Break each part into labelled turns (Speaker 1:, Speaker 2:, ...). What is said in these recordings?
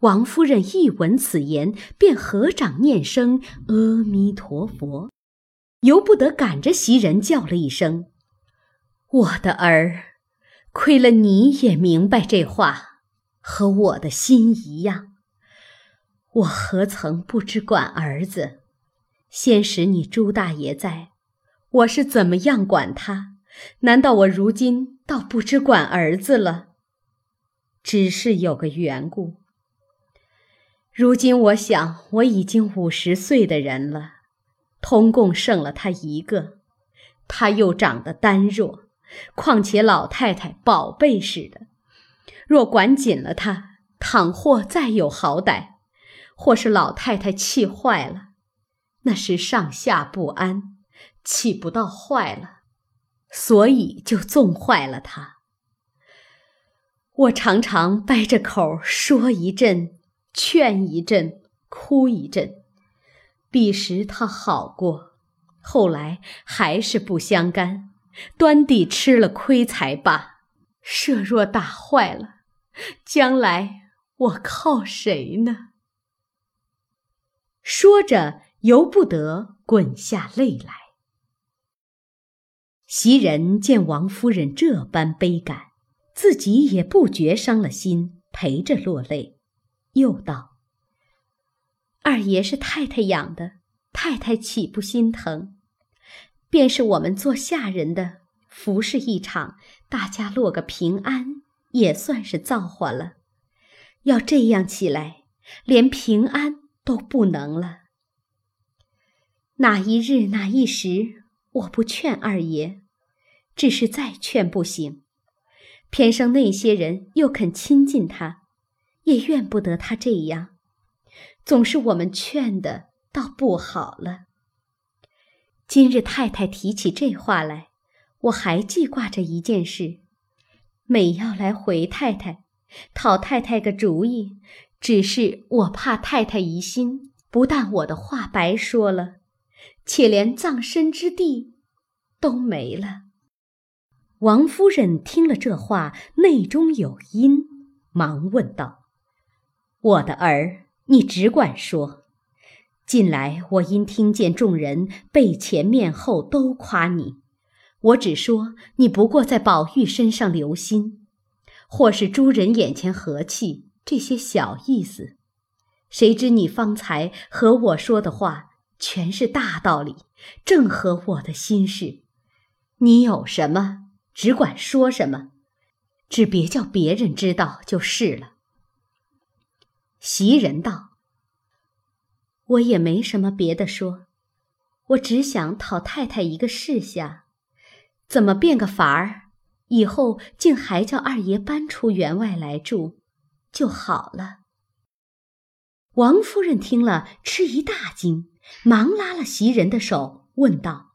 Speaker 1: 王夫人一闻此言，便合掌念声阿弥陀佛，由不得赶着袭人叫了一声：“我的儿，亏了你也明白这话，和我的心一样。我何曾不知管儿子？先使你朱大爷在，我是怎么样管他？难道我如今倒不知管儿子了？只是有个缘故。”如今我想，我已经五十岁的人了，通共剩了他一个，他又长得单弱，况且老太太宝贝似的，若管紧了他，倘或再有好歹，或是老太太气坏了，那是上下不安，气不到坏了，所以就纵坏了他。我常常掰着口说一阵。劝一阵，哭一阵，彼时他好过，后来还是不相干，端地吃了亏才罢。设若打坏了，将来我靠谁呢？说着，由不得滚下泪来。袭人见王夫人这般悲感，自己也不觉伤了心，陪着落泪。又道：“二爷是太太养的，太太岂不心疼？便是我们做下人的，服侍一场，大家落个平安，也算是造化了。要这样起来，连平安都不能了。哪一日哪一时，我不劝二爷，只是再劝不行，偏生那些人又肯亲近他。”也怨不得他这样，总是我们劝的，倒不好了。今日太太提起这话来，我还记挂着一件事，每要来回太太，讨太太个主意，只是我怕太太疑心，不但我的话白说了，且连葬身之地都没了。王夫人听了这话，内中有因，忙问道。我的儿，你只管说。近来我因听见众人背前面后都夸你，我只说你不过在宝玉身上留心，或是诸人眼前和气，这些小意思。谁知你方才和我说的话全是大道理，正合我的心事。你有什么，只管说什么，只别叫别人知道就是了。袭人道：“我也没什么别的说，我只想讨太太一个示下，怎么变个法儿，以后竟还叫二爷搬出园外来住，就好了。”王夫人听了，吃一大惊，忙拉了袭人的手，问道：“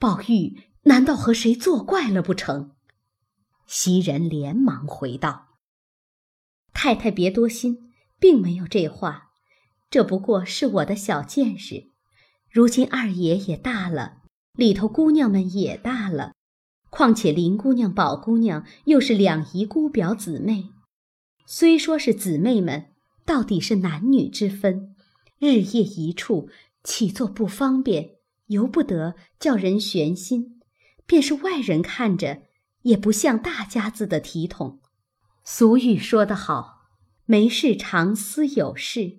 Speaker 1: 宝玉难道和谁作怪了不成？”袭人连忙回道：“太太别多心。”并没有这话，这不过是我的小见识。如今二爷也大了，里头姑娘们也大了，况且林姑娘、宝姑娘又是两姨姑表姊妹，虽说是姊妹们，到底是男女之分，日夜一处，起坐不方便？由不得叫人悬心，便是外人看着，也不像大家子的体统。俗语说得好。没事常思有事，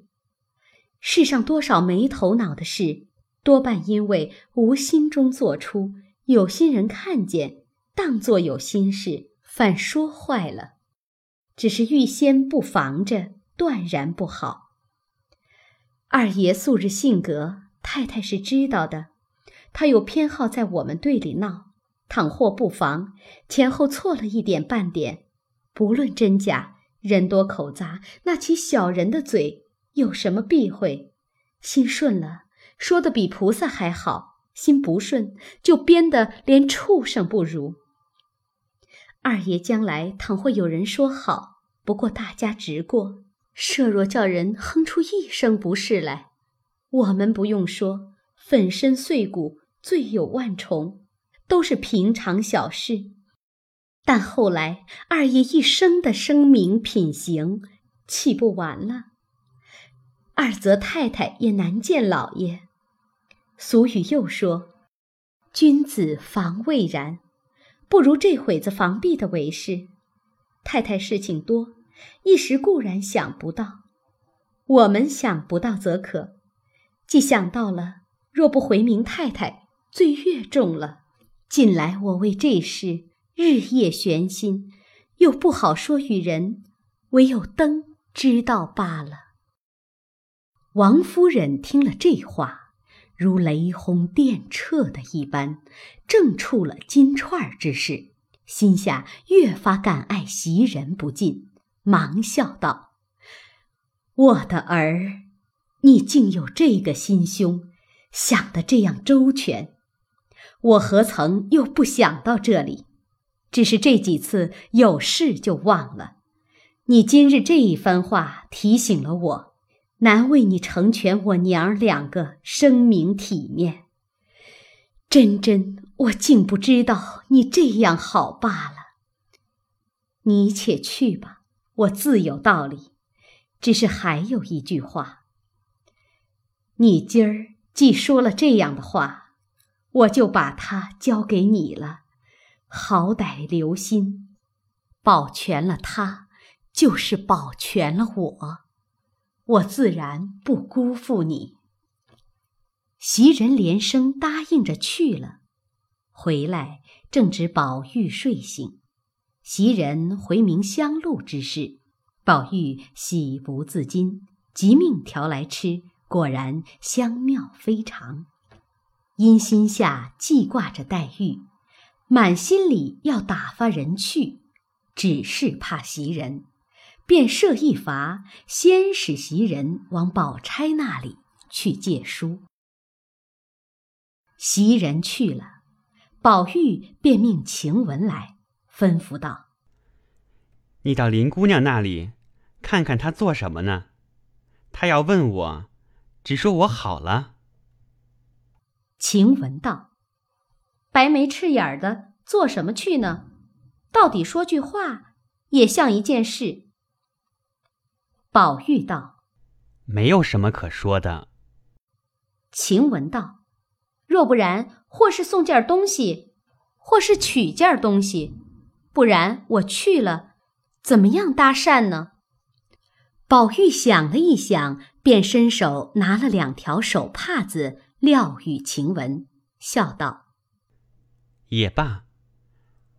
Speaker 1: 世上多少没头脑的事，多半因为无心中做出，有心人看见，当作有心事，反说坏了。只是预先不防着，断然不好。二爷素日性格，太太是知道的，他有偏好在我们队里闹，倘或不防，前后错了一点半点，不论真假。人多口杂，那起小人的嘴有什么避讳？心顺了，说的比菩萨还好；心不顺，就编得连畜生不如。二爷将来倘或有人说好，不过大家直过；设若叫人哼出一声不是来，我们不用说，粉身碎骨，罪有万重，都是平常小事。但后来二爷一生的声名品行，岂不完了？二则太太也难见老爷。俗语又说：“君子防未然，不如这会子防避的为是。”太太事情多，一时固然想不到。我们想不到则可，既想到了，若不回明太太，罪越重了。近来我为这事日夜悬心，又不好说与人，唯有灯知道罢了。王夫人听了这话，如雷轰电掣的一般，正触了金钏之事，心下越发感爱袭人不尽，忙笑道。我的儿，你竟有这个心胸，想得这样周全，我何曾又不想到这里？只是这几次有事就忘了。你今日这一番话提醒了我，难为你成全我娘儿两个声名体面。真真，我竟不知道你这样好罢了。你且去吧，我自有道理。只是还有一句话，你今儿既说了这样的话，我就把它交给你了。好歹留心，保全了他，就是保全了我。我自然不辜负你。袭人连声答应着去了，回来正值宝玉睡醒，袭人回明香露之事。宝玉喜不自禁，即命调来吃，果然香妙非常。因心下记挂着黛玉，满心里要打发人去，只是怕袭人，便设一法，先使袭人往宝钗那里去借书。袭人去了，宝玉便命晴雯来，吩咐道。
Speaker 2: 你到林姑娘那里，看看她做什么呢？她要问我，只说我好了。
Speaker 1: 晴雯道：“白眉赤眼的，做什么去呢？到底说句话，也像一件事。”宝玉道：“
Speaker 2: 没有什么可说的。”
Speaker 1: 晴雯道：“若不然，或是送件东西，或是取件东西，不然我去了。”怎么样搭讪呢？宝玉想了一想，便伸手拿了两条手帕子，撂与晴雯，笑道：“
Speaker 2: 也罢，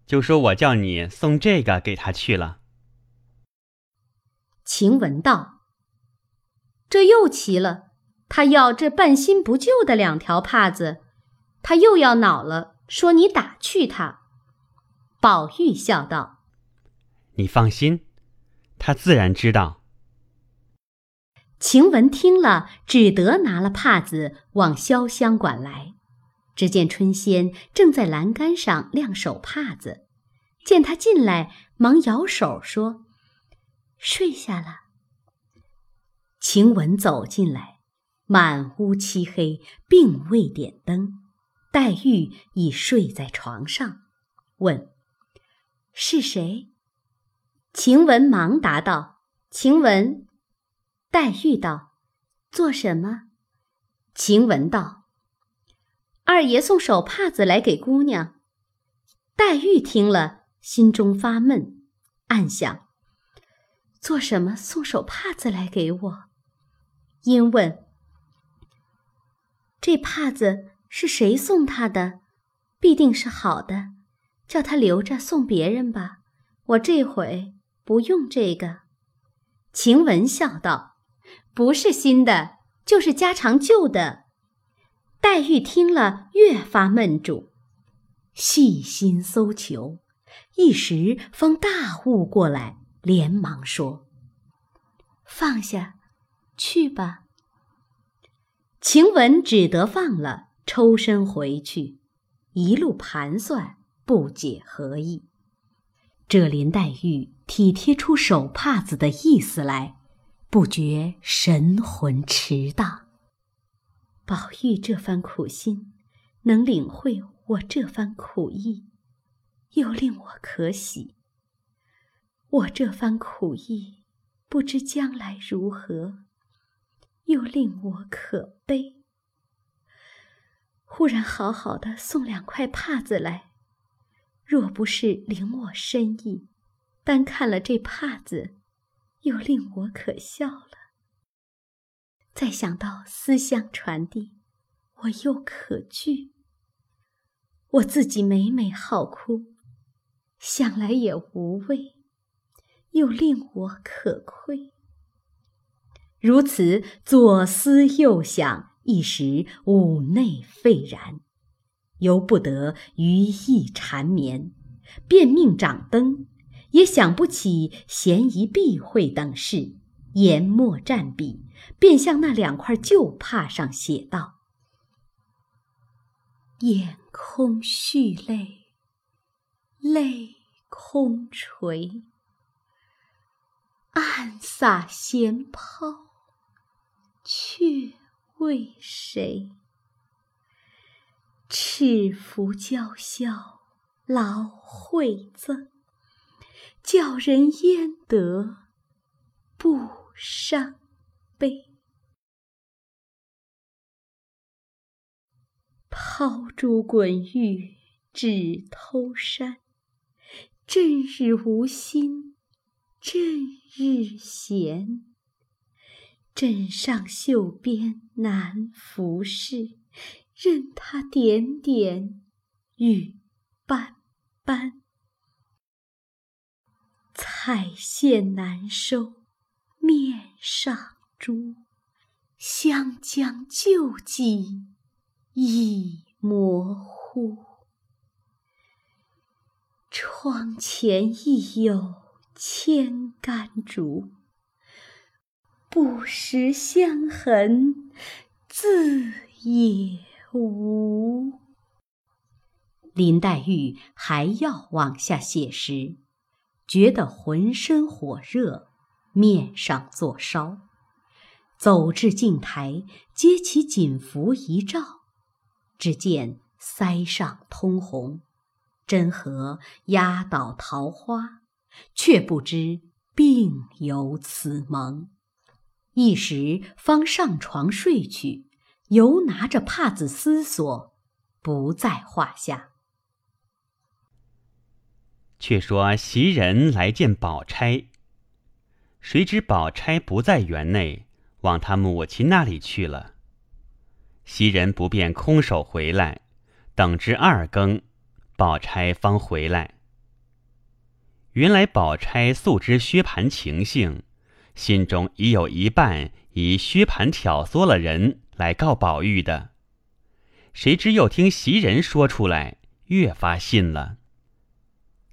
Speaker 2: 就说我叫你送这个给他去了。”
Speaker 1: 晴雯道：“这又奇了，他要这半新不旧的两条帕子，他又要恼了，说你打趣他。”宝玉笑道。
Speaker 2: 你放心，他自然知道。
Speaker 1: 晴雯听了，只得拿了帕子往潇湘馆来。只见春仙正在栏杆上晾手帕子，见他进来，忙摇手说：“睡下了。”晴雯走进来，满屋漆黑，并未点灯。黛玉已睡在床上，问：“是谁？”晴雯忙答道：“晴雯。”黛玉道：“做什么？”晴雯道：“二爷送手帕子来给姑娘。”黛玉听了，心中发闷，暗想：“做什么送手帕子来给我？”因问：“这帕子是谁送他的？必定是好的，叫他留着送别人吧。我这回。”不用这个，晴雯笑道：“不是新的，就是家常旧的。”黛玉听了，越发闷住，细心搜求，一时方大悟过来，连忙说：“放下，去吧。”晴雯只得放了，抽身回去，一路盘算，不解何意。这林黛玉体贴出手帕子的意思来，不觉神魂驰荡。宝玉这番苦心，能领会我这番苦意，又令我可喜。我这番苦意，不知将来如何，又令我可悲。忽然好好的送两块帕子来，若不是领我深意，单看了这帕子，又令我可笑了。再想到思乡传递，我又可惧。我自己每每好哭，想来也无味，又令我可愧。如此左思右想。一时五内沸然，由不得余意缠绵，便命掌灯，也想不起嫌疑避讳等事，研墨蘸笔，便向那两块旧帕上写道：“眼空蓄泪，泪空垂，暗洒闲抛，却。”为谁？赤服娇笑劳惠赠，叫人焉得不伤悲？抛珠滚玉只偷山，正日无心，正日闲。枕上绣边难拂拭，任他点点雨斑斑。彩线难收面上珠，湘江旧迹已模糊。窗前亦有千竿竹。不识香痕，自也无。林黛玉还要往下写时，觉得浑身火热，面上作烧，走至镜台，揭起锦服一照，只见腮上通红，真和压倒桃花，却不知病有此萌。一时方上床睡去，犹拿着帕子思索，不在话下。
Speaker 2: 却说袭人来见宝钗，谁知宝钗不在园内，往他母亲那里去了。袭人不便空手回来，等至二更，宝钗方回来。原来宝钗素知薛蟠情性。心中已有一半以薛蟠挑唆了人来告宝玉的，谁知又听袭人说出来，越发信了。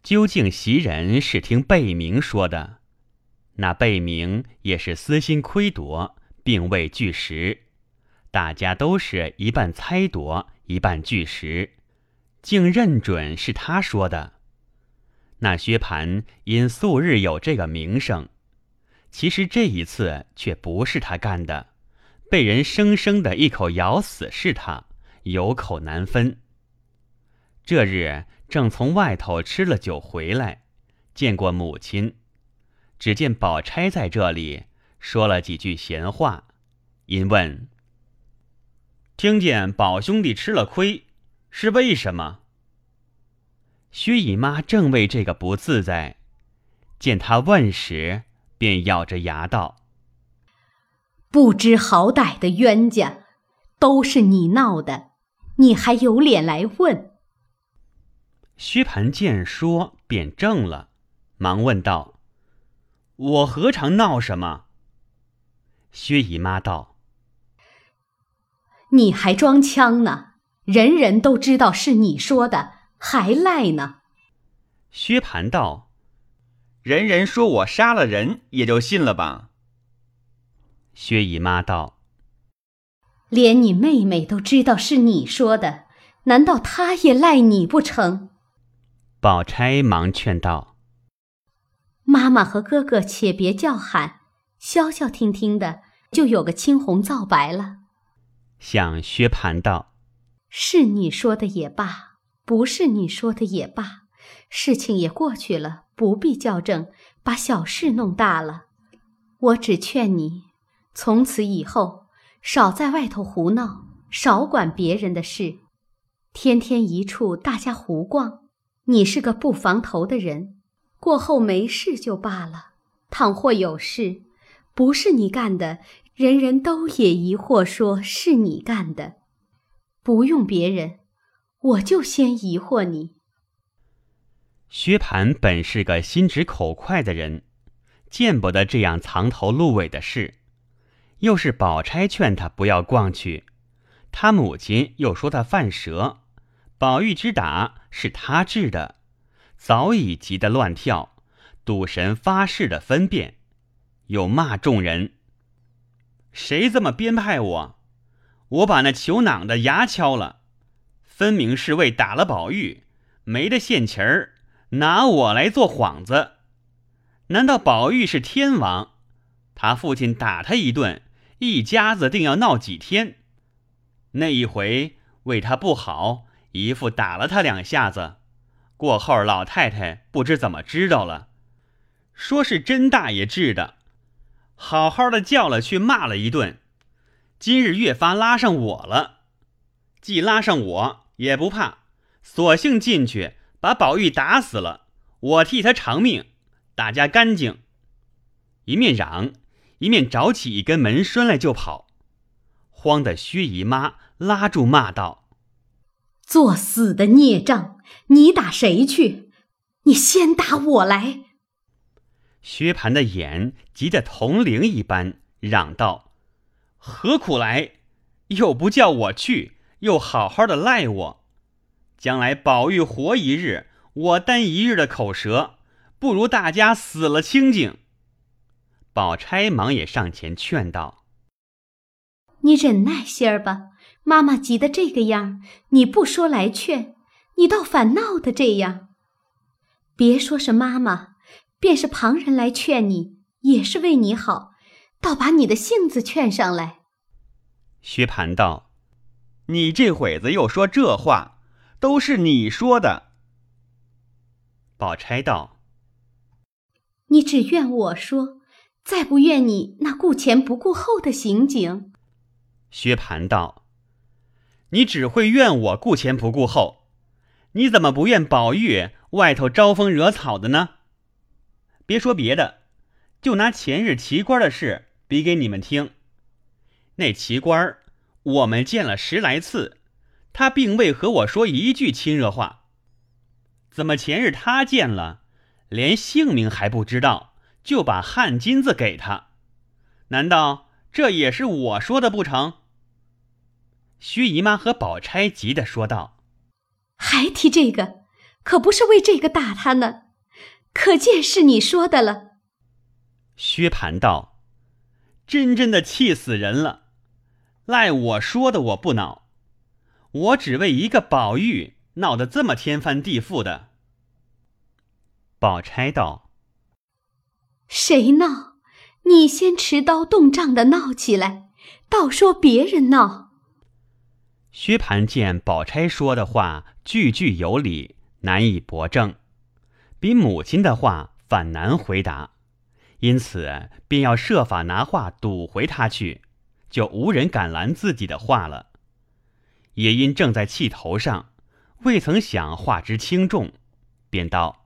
Speaker 2: 究竟袭人是听贝明说的，那贝明也是私心窥夺，并未据实，大家都是一半猜夺，一半据实，竟认准是他说的。那薛蟠因素日有这个名声。其实这一次却不是他干的，被人生生的一口咬死是他，有口难分。这日正从外头吃了酒回来，见过母亲，只见宝钗在这里说了几句闲话，因问：“听见宝兄弟吃了亏，是为什么？”薛姨妈正为这个不自在，见他问时。便咬着牙道：“
Speaker 1: 不知好歹的冤家，都是你闹的，你还有脸来问？”
Speaker 2: 薛蟠见说，便怔了，忙问道：“我何尝闹什么？”薛姨妈道：“
Speaker 1: 你还装腔呢，人人都知道是你说的，还赖呢。”
Speaker 2: 薛蟠道。人人说我杀了人，也就信了吧。薛姨妈道：“
Speaker 1: 连你妹妹都知道是你说的，难道她也赖你不成？”
Speaker 2: 宝钗忙劝道：“
Speaker 1: 妈妈和哥哥且别叫喊，消消停停的，就有个青红皂白了。”
Speaker 2: 向薛蟠道：“
Speaker 1: 是你说的也罢，不是你说的也罢，事情也过去了。”不必较正，把小事弄大了。我只劝你，从此以后少在外头胡闹，少管别人的事，天天一处大家胡逛。你是个不防头的人，过后没事就罢了。倘或有事，不是你干的，人人都也疑惑说是你干的。不用别人，我就先疑惑你。
Speaker 2: 薛蟠本是个心直口快的人，见不得这样藏头露尾的事。又是宝钗劝他不要逛去，他母亲又说他犯蛇，宝玉之打是他治的，早已急得乱跳，赌神发誓的分辨，又骂众人：“谁这么编排我？我把那裘囊的牙敲了，分明是为打了宝玉，没得现钱儿。”拿我来做幌子？难道宝玉是天王？他父亲打他一顿，一家子定要闹几天？那一回为他不好，姨父打了他两下子。过后老太太不知怎么知道了，说是甄大爷治的，好好的叫了去骂了一顿。今日越发拉上我了，既拉上我也不怕，索性进去。把宝玉打死了，我替他偿命，大家干净。一面嚷，一面找起一根门栓来就跑。慌的薛姨妈拉住骂道：“
Speaker 1: 作死的孽障！你打谁去？你先打我来！”
Speaker 2: 薛蟠的眼急得铜铃一般，嚷道：“何苦来？又不叫我去，又好好的赖我。”将来宝玉活一日，我担一日的口舌，不如大家死了清净。宝钗忙也上前劝道：“
Speaker 1: 你忍耐些儿吧，妈妈急得这个样，你不说来劝，你倒反闹得这样。别说是妈妈，便是旁人来劝你，也是为你好，倒把你的性子劝上来。”
Speaker 2: 薛蟠道：“你这会子又说这话。”都是你说的，宝钗道：“
Speaker 1: 你只怨我说，再不怨你那顾前不顾后的行径。”
Speaker 2: 薛蟠道：“你只会怨我顾前不顾后，你怎么不怨宝玉外头招风惹草的呢？别说别的，就拿前日奇官的事比给你们听。那奇官我们见了十来次。”他并未和我说一句亲热话，怎么前日他见了，连姓名还不知道，就把汗巾子给他？难道这也是我说的不成？薛姨妈和宝钗急的说道：“
Speaker 1: 还提这个，可不是为这个打他呢，可见是你说的了。”
Speaker 2: 薛蟠道：“真真的气死人了，赖我说的，我不恼。”我只为一个宝玉闹得这么天翻地覆的。宝钗道：“
Speaker 1: 谁闹？你先持刀动杖的闹起来，倒说别人闹。”
Speaker 2: 薛蟠见宝钗说的话句句有理，难以驳正，比母亲的话反难回答，因此便要设法拿话堵回他去，就无人敢拦自己的话了。也因正在气头上，未曾想话之轻重，便道：“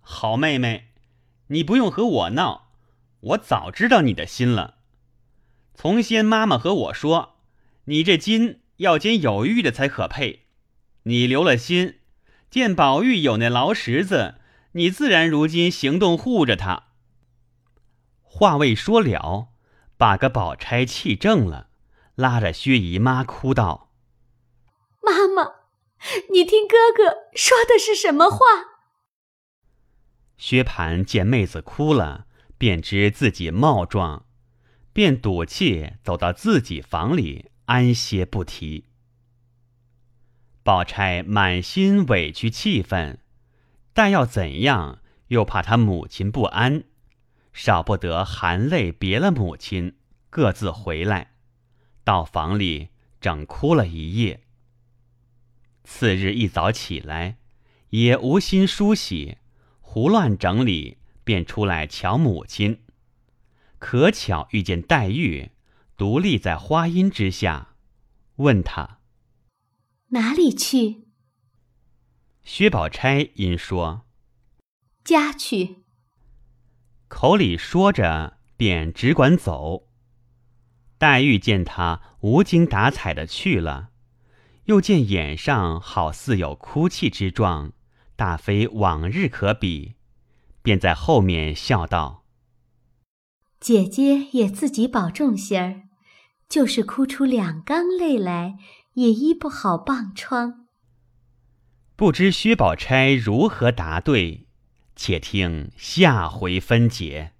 Speaker 2: 好妹妹，你不用和我闹，我早知道你的心了。从先妈妈和我说，你这金要捡有玉的才可配。你留了心，见宝玉有那劳什子，你自然如今行动护着他。”话未说了，把个宝钗气正了，拉着薛姨妈哭道。
Speaker 1: 妈妈，你听哥哥说的是什么话？
Speaker 2: 薛蟠见妹子哭了，便知自己冒撞，便赌气走到自己房里安歇不提。宝钗满心委屈气愤，但要怎样，又怕他母亲不安，少不得含泪别了母亲，各自回来，到房里整哭了一夜。次日一早起来，也无心梳洗，胡乱整理，便出来瞧母亲。可巧遇见黛玉，独立在花荫之下，问她
Speaker 1: 哪里去。
Speaker 2: 薛宝钗因说：“
Speaker 1: 家去。”
Speaker 2: 口里说着，便只管走。黛玉见他无精打采的去了，又见眼上好似有哭泣之状，大非往日可比，便在后面笑道：“
Speaker 1: 姐姐也自己保重些儿，就是哭出两缸泪来，也医不好棒疮。”
Speaker 2: 不知薛宝钗如何答对，且听下回分解。